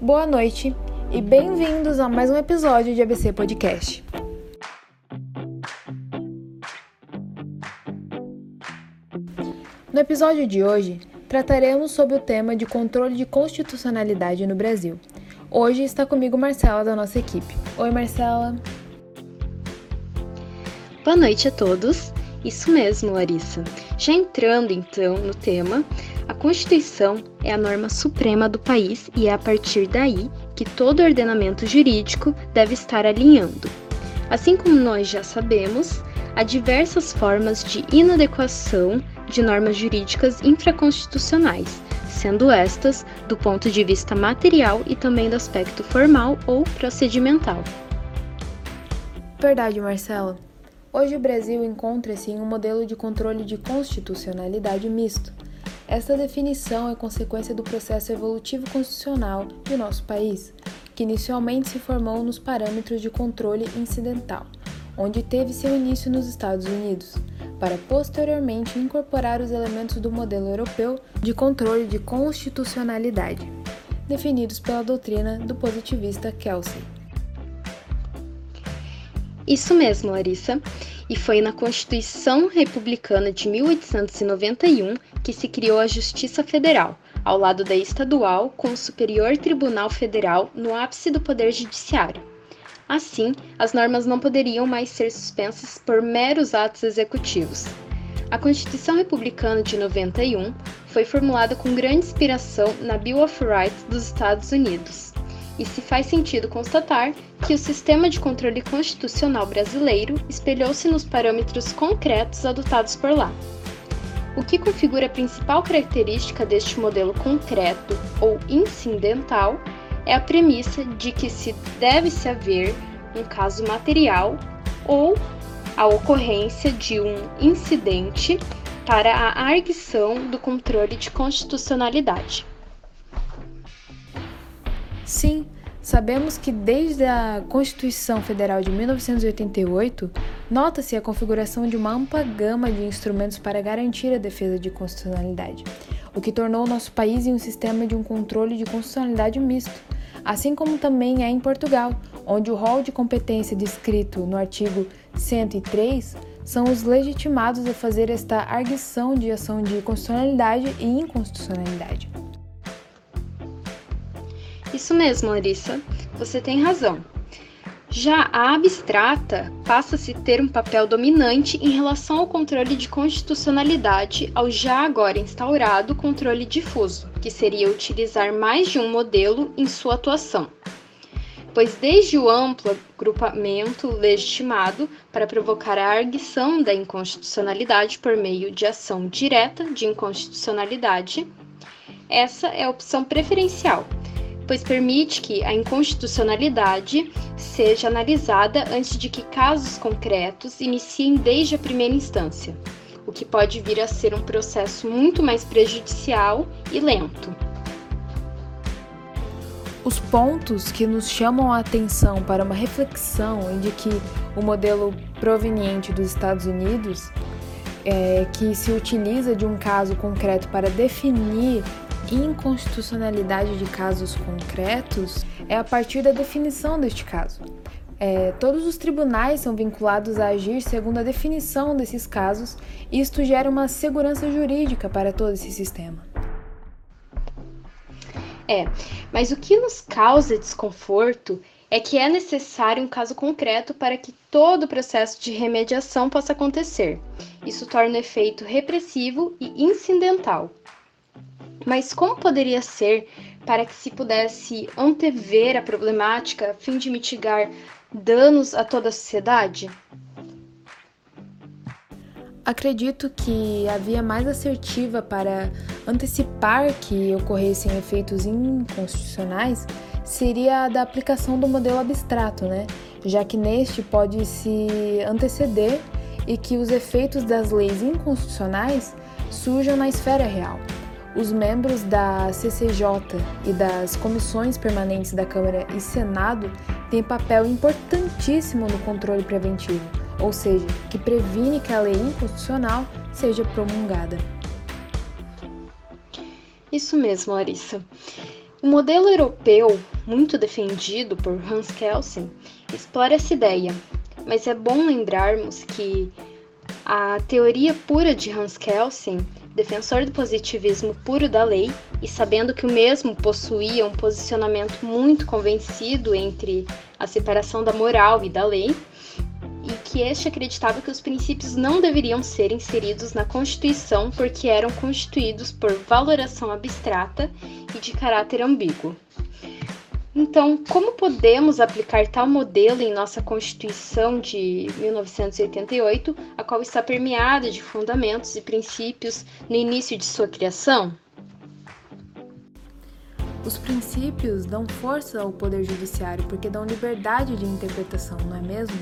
Boa noite e bem-vindos a mais um episódio de ABC Podcast. No episódio de hoje, trataremos sobre o tema de controle de constitucionalidade no Brasil. Hoje está comigo Marcela da nossa equipe. Oi, Marcela. Boa noite a todos. Isso mesmo, Larissa. Já entrando então no tema, Constituição é a norma suprema do país e é a partir daí que todo ordenamento jurídico deve estar alinhando. Assim como nós já sabemos, há diversas formas de inadequação de normas jurídicas infraconstitucionais, sendo estas do ponto de vista material e também do aspecto formal ou procedimental. Verdade, Marcela. Hoje o Brasil encontra-se em um modelo de controle de constitucionalidade misto. Esta definição é consequência do processo evolutivo constitucional de nosso país, que inicialmente se formou nos parâmetros de controle incidental, onde teve seu início nos Estados Unidos, para posteriormente incorporar os elementos do modelo europeu de controle de constitucionalidade, definidos pela doutrina do positivista Kelsey. Isso mesmo, Larissa. E foi na Constituição Republicana de 1891 que se criou a Justiça Federal, ao lado da estadual, com o Superior Tribunal Federal no ápice do Poder Judiciário. Assim, as normas não poderiam mais ser suspensas por meros atos executivos. A Constituição Republicana de 91 foi formulada com grande inspiração na Bill of Rights dos Estados Unidos e se faz sentido constatar que o sistema de controle constitucional brasileiro espelhou-se nos parâmetros concretos adotados por lá. O que configura a principal característica deste modelo concreto ou incidental é a premissa de que se deve se haver um caso material ou a ocorrência de um incidente para a arguição do controle de constitucionalidade. Sim, sabemos que desde a Constituição Federal de 1988, nota-se a configuração de uma ampla gama de instrumentos para garantir a defesa de constitucionalidade, o que tornou o nosso país em um sistema de um controle de constitucionalidade misto, assim como também é em Portugal, onde o rol de competência descrito no artigo 103 são os legitimados a fazer esta arguição de ação de constitucionalidade e inconstitucionalidade. Isso mesmo, Larissa, você tem razão. Já a abstrata passa a se ter um papel dominante em relação ao controle de constitucionalidade ao já agora instaurado controle difuso, que seria utilizar mais de um modelo em sua atuação. Pois desde o amplo agrupamento legitimado para provocar a arguição da inconstitucionalidade por meio de ação direta de inconstitucionalidade, essa é a opção preferencial, pois permite que a inconstitucionalidade seja analisada antes de que casos concretos iniciem desde a primeira instância, o que pode vir a ser um processo muito mais prejudicial e lento. Os pontos que nos chamam a atenção para uma reflexão de que o modelo proveniente dos Estados Unidos, é, que se utiliza de um caso concreto para definir inconstitucionalidade de casos concretos é a partir da definição deste caso. É, todos os tribunais são vinculados a agir segundo a definição desses casos, e isto gera uma segurança jurídica para todo esse sistema. É, mas o que nos causa desconforto é que é necessário um caso concreto para que todo o processo de remediação possa acontecer. Isso torna o efeito repressivo e incidental. Mas como poderia ser para que se pudesse antever a problemática a fim de mitigar danos a toda a sociedade? Acredito que a via mais assertiva para antecipar que ocorressem efeitos inconstitucionais seria a da aplicação do modelo abstrato, né? Já que neste pode se anteceder e que os efeitos das leis inconstitucionais surjam na esfera real. Os membros da CCJ e das comissões permanentes da Câmara e Senado têm papel importantíssimo no controle preventivo, ou seja, que previne que a lei inconstitucional seja promulgada. Isso mesmo, Larissa. O modelo europeu, muito defendido por Hans Kelsen, explora essa ideia, mas é bom lembrarmos que a teoria pura de Hans Kelsen, defensor do positivismo puro da lei, e sabendo que o mesmo possuía um posicionamento muito convencido entre a separação da moral e da lei, e que este acreditava que os princípios não deveriam ser inseridos na Constituição porque eram constituídos por valoração abstrata e de caráter ambíguo. Então, como podemos aplicar tal modelo em nossa Constituição de 1988, a qual está permeada de fundamentos e princípios no início de sua criação? Os princípios dão força ao Poder Judiciário porque dão liberdade de interpretação, não é mesmo?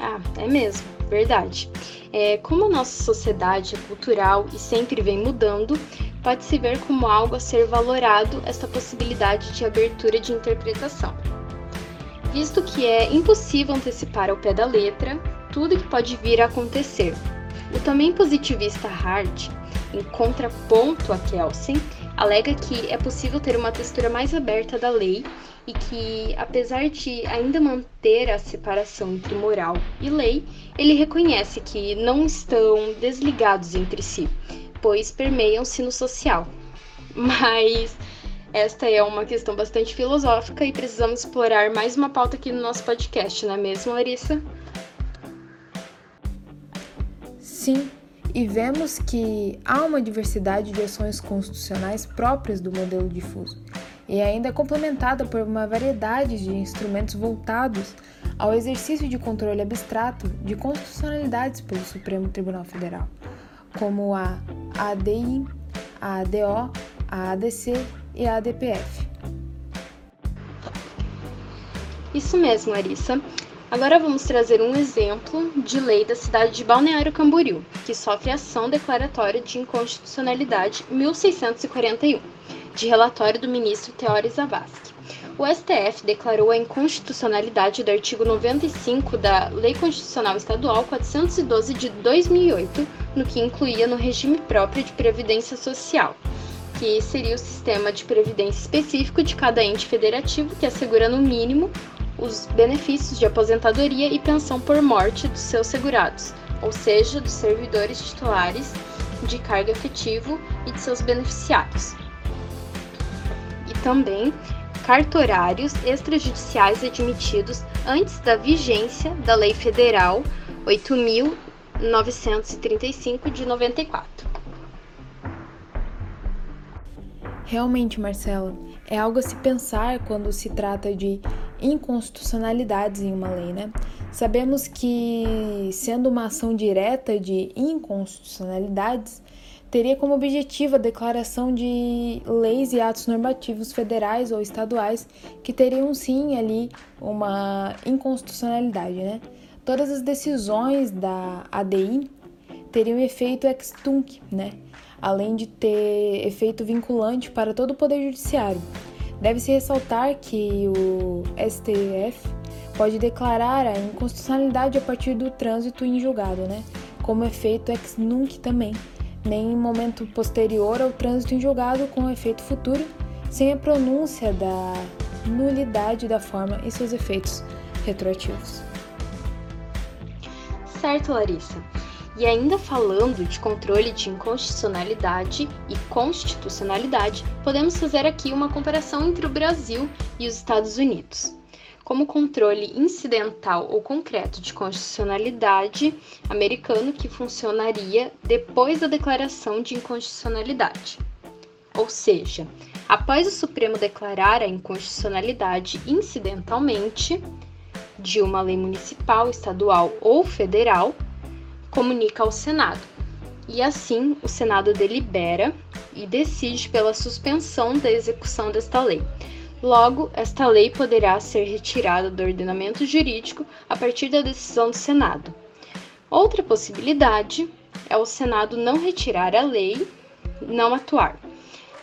Ah, é mesmo, verdade. É, como a nossa sociedade é cultural e sempre vem mudando, pode-se ver como algo a ser valorado esta possibilidade de abertura de interpretação. Visto que é impossível antecipar ao pé da letra tudo que pode vir a acontecer. O também positivista Hart, em contraponto a Kelsen, alega que é possível ter uma textura mais aberta da lei e que, apesar de ainda manter a separação entre moral e lei, ele reconhece que não estão desligados entre si, pois permeiam-se no social. Mas esta é uma questão bastante filosófica e precisamos explorar mais uma pauta aqui no nosso podcast, não é mesmo, Larissa? Sim, e vemos que há uma diversidade de ações constitucionais próprias do modelo difuso e ainda é complementada por uma variedade de instrumentos voltados ao exercício de controle abstrato de constitucionalidades pelo Supremo Tribunal Federal, como a ADI, ADO, ADC e ADPF. Isso mesmo, Arissa. Agora vamos trazer um exemplo de lei da cidade de Balneário Camboriú, que sofre ação declaratória de inconstitucionalidade 1641 de relatório do ministro Teori Zavascki. O STF declarou a inconstitucionalidade do artigo 95 da Lei Constitucional Estadual 412 de 2008, no que incluía no regime próprio de previdência social, que seria o sistema de previdência específico de cada ente federativo que assegura no mínimo os benefícios de aposentadoria e pensão por morte dos seus segurados, ou seja, dos servidores titulares de cargo efetivo e de seus beneficiários. Também cartorários extrajudiciais admitidos antes da vigência da Lei Federal 8.935 de 94. Realmente, Marcelo, é algo a se pensar quando se trata de inconstitucionalidades em uma lei, né? Sabemos que, sendo uma ação direta de inconstitucionalidades, teria como objetivo a declaração de leis e atos normativos federais ou estaduais que teriam sim ali uma inconstitucionalidade, né? Todas as decisões da ADI teriam efeito ex tunc, né? Além de ter efeito vinculante para todo o poder judiciário. Deve-se ressaltar que o STF pode declarar a inconstitucionalidade a partir do trânsito em julgado, né? Como efeito ex nunc também nem em momento posterior ao trânsito em julgado com efeito futuro, sem a pronúncia da nulidade da forma e seus efeitos retroativos. Certo, Larissa. E ainda falando de controle de inconstitucionalidade e constitucionalidade, podemos fazer aqui uma comparação entre o Brasil e os Estados Unidos como controle incidental ou concreto de constitucionalidade americano que funcionaria depois da declaração de inconstitucionalidade. Ou seja, após o Supremo declarar a inconstitucionalidade incidentalmente de uma lei municipal, estadual ou federal, comunica ao Senado. E assim, o Senado delibera e decide pela suspensão da execução desta lei, Logo, esta lei poderá ser retirada do ordenamento jurídico a partir da decisão do Senado. Outra possibilidade é o Senado não retirar a lei, não atuar.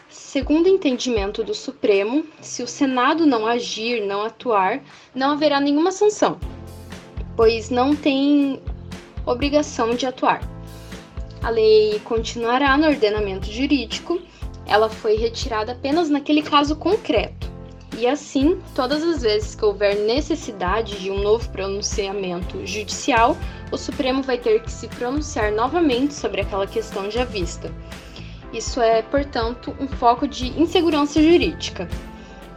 Segundo o entendimento do Supremo, se o Senado não agir, não atuar, não haverá nenhuma sanção, pois não tem obrigação de atuar. A lei continuará no ordenamento jurídico ela foi retirada apenas naquele caso concreto. E assim, todas as vezes que houver necessidade de um novo pronunciamento judicial, o Supremo vai ter que se pronunciar novamente sobre aquela questão já vista. Isso é, portanto, um foco de insegurança jurídica.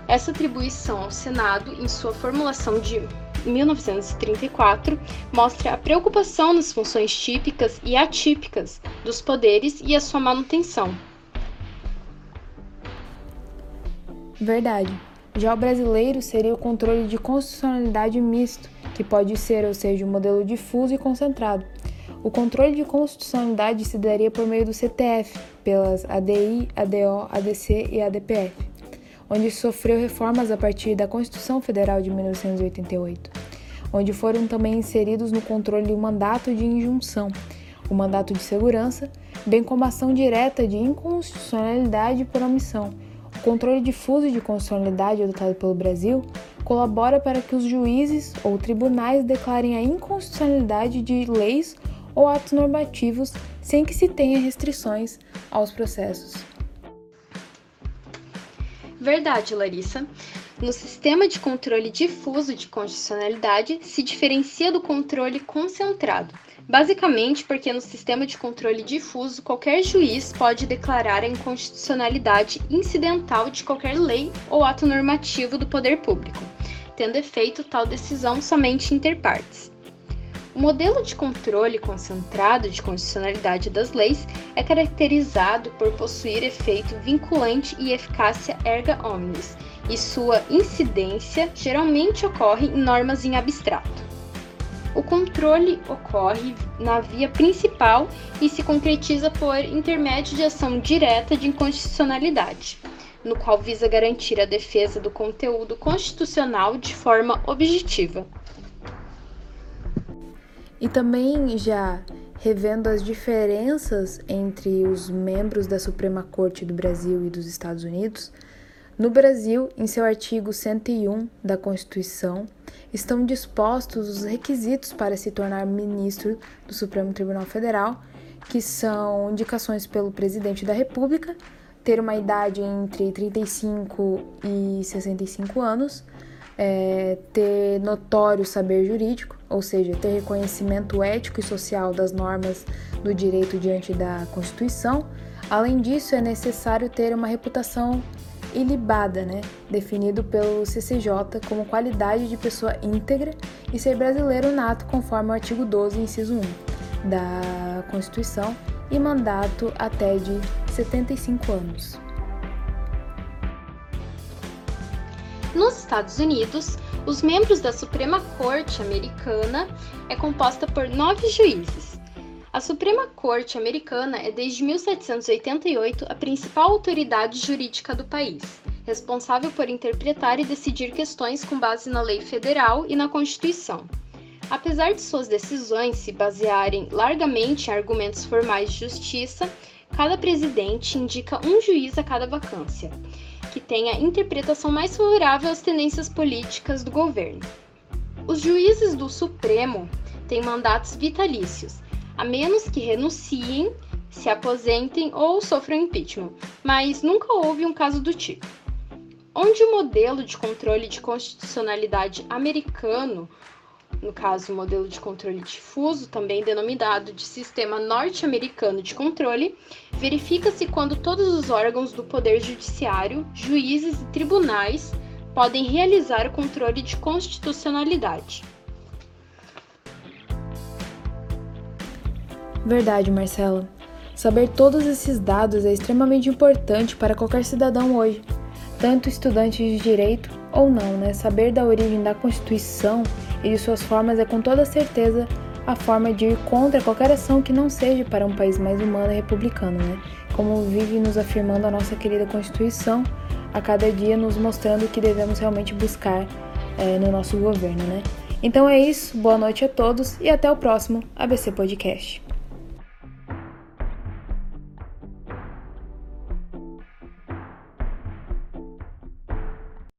Essa atribuição ao Senado, em sua formulação de 1934, mostra a preocupação nas funções típicas e atípicas dos poderes e a sua manutenção. Verdade. Já o brasileiro seria o controle de constitucionalidade misto, que pode ser, ou seja, um modelo difuso e concentrado. O controle de constitucionalidade se daria por meio do CTF, pelas ADI, ADO, ADC e ADPF, onde sofreu reformas a partir da Constituição Federal de 1988, onde foram também inseridos no controle o mandato de injunção, o mandato de segurança, bem como ação direta de inconstitucionalidade por omissão. Controle difuso de constitucionalidade adotado pelo Brasil colabora para que os juízes ou tribunais declarem a inconstitucionalidade de leis ou atos normativos sem que se tenha restrições aos processos. Verdade, Larissa. No sistema de controle difuso de constitucionalidade se diferencia do controle concentrado, basicamente porque no sistema de controle difuso qualquer juiz pode declarar a inconstitucionalidade incidental de qualquer lei ou ato normativo do poder público, tendo efeito tal decisão somente inter partes. O modelo de controle concentrado de constitucionalidade das leis é caracterizado por possuir efeito vinculante e eficácia erga omnes, e sua incidência geralmente ocorre em normas em abstrato. O controle ocorre na via principal e se concretiza por intermédio de ação direta de inconstitucionalidade, no qual visa garantir a defesa do conteúdo constitucional de forma objetiva. E também já revendo as diferenças entre os membros da Suprema Corte do Brasil e dos Estados Unidos, no Brasil, em seu artigo 101 da Constituição, estão dispostos os requisitos para se tornar ministro do Supremo Tribunal Federal, que são indicações pelo presidente da República, ter uma idade entre 35 e 65 anos, é, ter notório saber jurídico, ou seja, ter reconhecimento ético e social das normas do direito diante da Constituição. Além disso, é necessário ter uma reputação ilibada, né, definido pelo CCJ como qualidade de pessoa íntegra e ser brasileiro nato conforme o artigo 12, inciso 1 da Constituição e mandato até de 75 anos. Nos Estados Unidos, os membros da Suprema Corte Americana é composta por nove juízes. A Suprema Corte Americana é desde 1788 a principal autoridade jurídica do país, responsável por interpretar e decidir questões com base na lei federal e na Constituição. Apesar de suas decisões se basearem largamente em argumentos formais de justiça, cada presidente indica um juiz a cada vacância que tenha interpretação mais favorável às tendências políticas do governo. Os juízes do Supremo têm mandatos vitalícios, a menos que renunciem, se aposentem ou sofram impeachment, mas nunca houve um caso do tipo. Onde o modelo de controle de constitucionalidade americano no caso o modelo de controle difuso, também denominado de Sistema Norte-Americano de Controle, verifica-se quando todos os órgãos do Poder Judiciário, juízes e tribunais podem realizar o controle de constitucionalidade. Verdade, Marcela. Saber todos esses dados é extremamente importante para qualquer cidadão hoje, tanto estudante de direito ou não, né? Saber da origem da Constituição e de suas formas é com toda certeza a forma de ir contra qualquer ação que não seja para um país mais humano e republicano, né? Como vive nos afirmando a nossa querida Constituição, a cada dia nos mostrando o que devemos realmente buscar é, no nosso governo, né? Então é isso, boa noite a todos e até o próximo ABC Podcast.